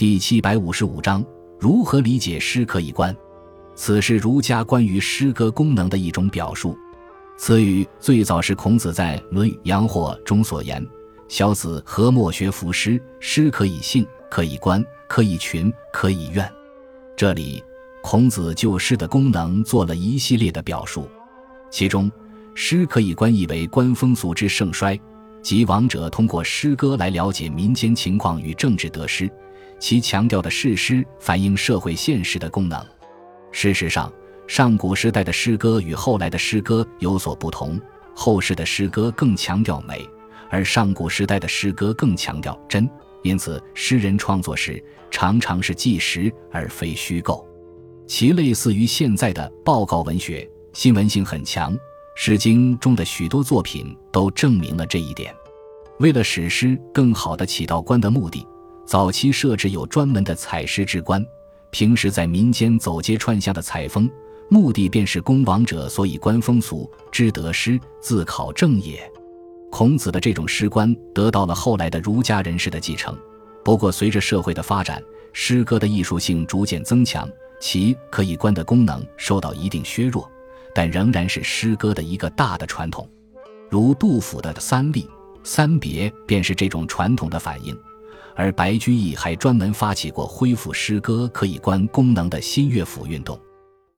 第七百五十五章如何理解诗可以观？此是儒家关于诗歌功能的一种表述。此语最早是孔子在《论语阳货》中所言：“小子何莫学夫诗？诗可以兴，可以观，可以群，可以怨。”这里，孔子就诗的功能做了一系列的表述，其中“诗可以观”意为观风俗之盛衰，即王者通过诗歌来了解民间情况与政治得失，其强调的是诗反映社会现实的功能。事实上，上古时代的诗歌与后来的诗歌有所不同。后世的诗歌更强调美，而上古时代的诗歌更强调真。因此，诗人创作时常常是纪实而非虚构，其类似于现在的报告文学，新闻性很强。《诗经》中的许多作品都证明了这一点。为了使诗更好地起到观的目的，早期设置有专门的采诗之官，平时在民间走街串巷的采风。目的便是攻王者，所以观风俗，知得失，自考正也。孔子的这种诗官得到了后来的儒家人士的继承。不过，随着社会的发展，诗歌的艺术性逐渐增强，其可以观的功能受到一定削弱，但仍然是诗歌的一个大的传统。如杜甫的《三吏》《三别》便是这种传统的反映。而白居易还专门发起过恢复诗歌可以观功能的新乐府运动。